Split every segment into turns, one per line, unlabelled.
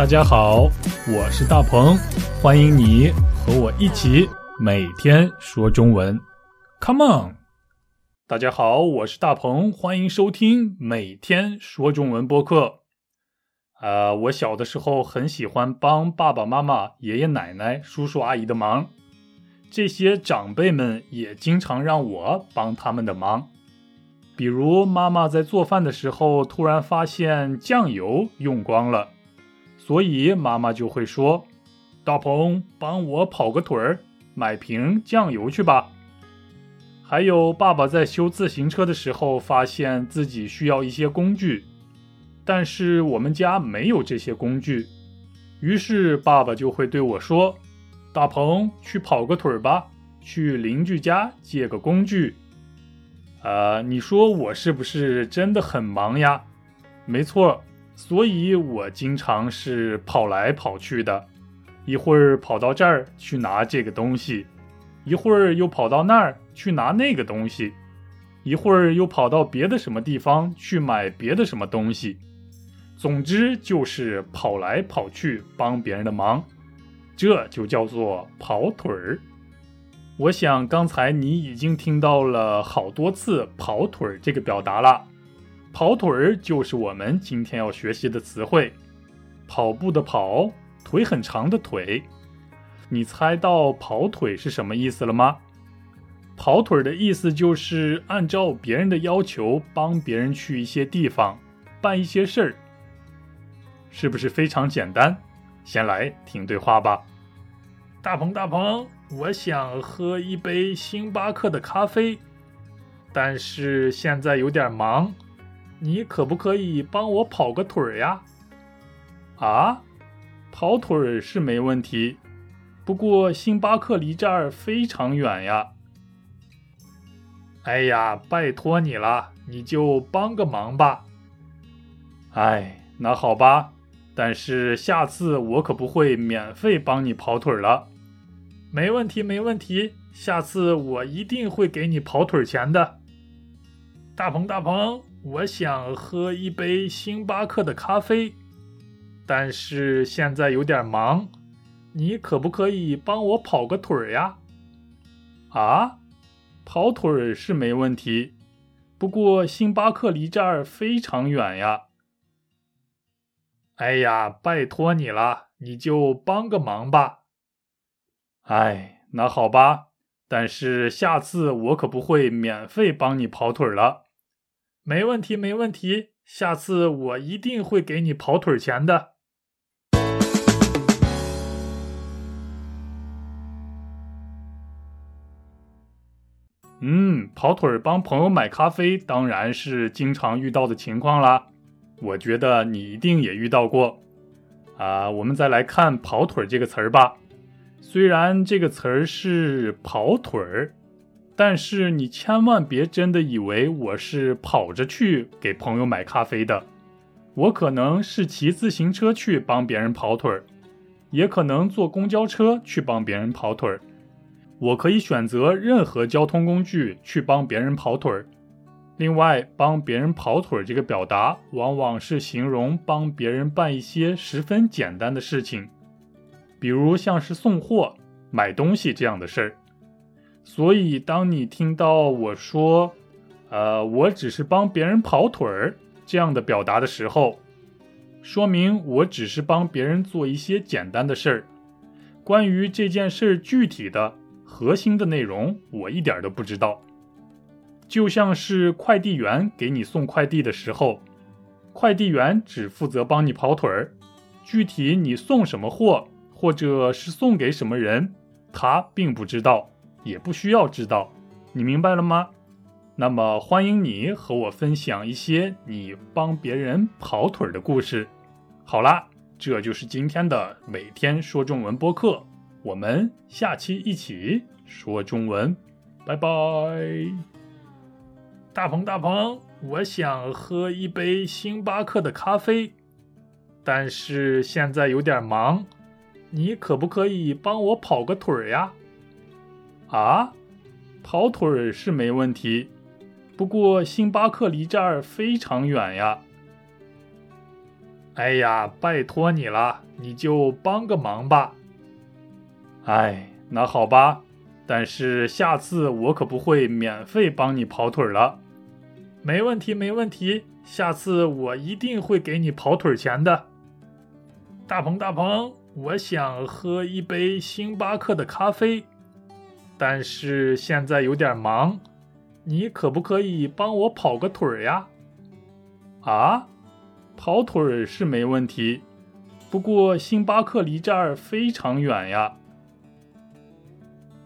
大家好，我是大鹏，欢迎你和我一起每天说中文。Come on！大家好，我是大鹏，欢迎收听每天说中文播客。呃，我小的时候很喜欢帮爸爸妈妈、爷爷奶奶、叔叔阿姨的忙，这些长辈们也经常让我帮他们的忙。比如妈妈在做饭的时候，突然发现酱油用光了。所以妈妈就会说：“大鹏，帮我跑个腿儿，买瓶酱油去吧。”还有爸爸在修自行车的时候，发现自己需要一些工具，但是我们家没有这些工具，于是爸爸就会对我说：“大鹏，去跑个腿儿吧，去邻居家借个工具。”啊，你说我是不是真的很忙呀？没错。所以我经常是跑来跑去的，一会儿跑到这儿去拿这个东西，一会儿又跑到那儿去拿那个东西，一会儿又跑到别的什么地方去买别的什么东西。总之就是跑来跑去帮别人的忙，这就叫做跑腿儿。我想刚才你已经听到了好多次“跑腿儿”这个表达了。跑腿儿就是我们今天要学习的词汇，跑步的跑，腿很长的腿。你猜到跑腿是什么意思了吗？跑腿的意思就是按照别人的要求帮别人去一些地方办一些事儿，是不是非常简单？先来听对话吧。大鹏，大鹏，我想喝一杯星巴克的咖啡，但是现在有点忙。你可不可以帮我跑个腿儿呀？啊，跑腿儿是没问题，不过星巴克离这儿非常远呀。哎呀，拜托你了，你就帮个忙吧。哎，那好吧，但是下次我可不会免费帮你跑腿了。没问题，没问题，下次我一定会给你跑腿钱的。大鹏，大鹏。我想喝一杯星巴克的咖啡，但是现在有点忙，你可不可以帮我跑个腿儿呀？啊，跑腿儿是没问题，不过星巴克离这儿非常远呀。哎呀，拜托你了，你就帮个忙吧。哎，那好吧，但是下次我可不会免费帮你跑腿了。没问题，没问题，下次我一定会给你跑腿钱的。嗯，跑腿帮朋友买咖啡，当然是经常遇到的情况啦。我觉得你一定也遇到过。啊，我们再来看“跑腿”这个词儿吧。虽然这个词儿是跑腿儿。但是你千万别真的以为我是跑着去给朋友买咖啡的，我可能是骑自行车去帮别人跑腿儿，也可能坐公交车去帮别人跑腿儿，我可以选择任何交通工具去帮别人跑腿儿。另外，帮别人跑腿儿这个表达，往往是形容帮别人办一些十分简单的事情，比如像是送货、买东西这样的事儿。所以，当你听到我说“呃，我只是帮别人跑腿儿”这样的表达的时候，说明我只是帮别人做一些简单的事儿。关于这件事儿具体的核心的内容，我一点都不知道。就像是快递员给你送快递的时候，快递员只负责帮你跑腿儿，具体你送什么货，或者是送给什么人，他并不知道。也不需要知道，你明白了吗？那么欢迎你和我分享一些你帮别人跑腿的故事。好啦，这就是今天的每天说中文播客，我们下期一起说中文，拜拜。大鹏大鹏，我想喝一杯星巴克的咖啡，但是现在有点忙，你可不可以帮我跑个腿呀？啊跑腿儿是没问题，不过星巴克离这儿非常远呀。哎呀，拜托你了，你就帮个忙吧。哎，那好吧，但是下次我可不会免费帮你跑腿了。没问题，没问题，下次我一定会给你跑腿钱的。大鹏，大鹏，我想喝一杯星巴克的咖啡，但是现在有点忙，你可不可以帮我跑个腿儿呀？啊？跑腿儿是没问题，不过星巴克离这儿非常远呀。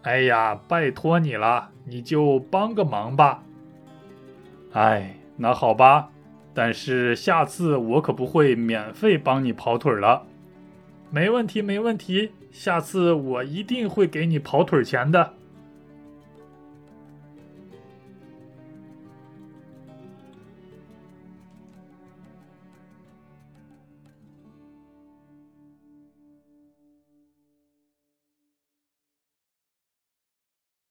哎呀，拜托你了，你就帮个忙吧。哎，那好吧，但是下次我可不会免费帮你跑腿了。没问题，没问题，下次我一定会给你跑腿钱的。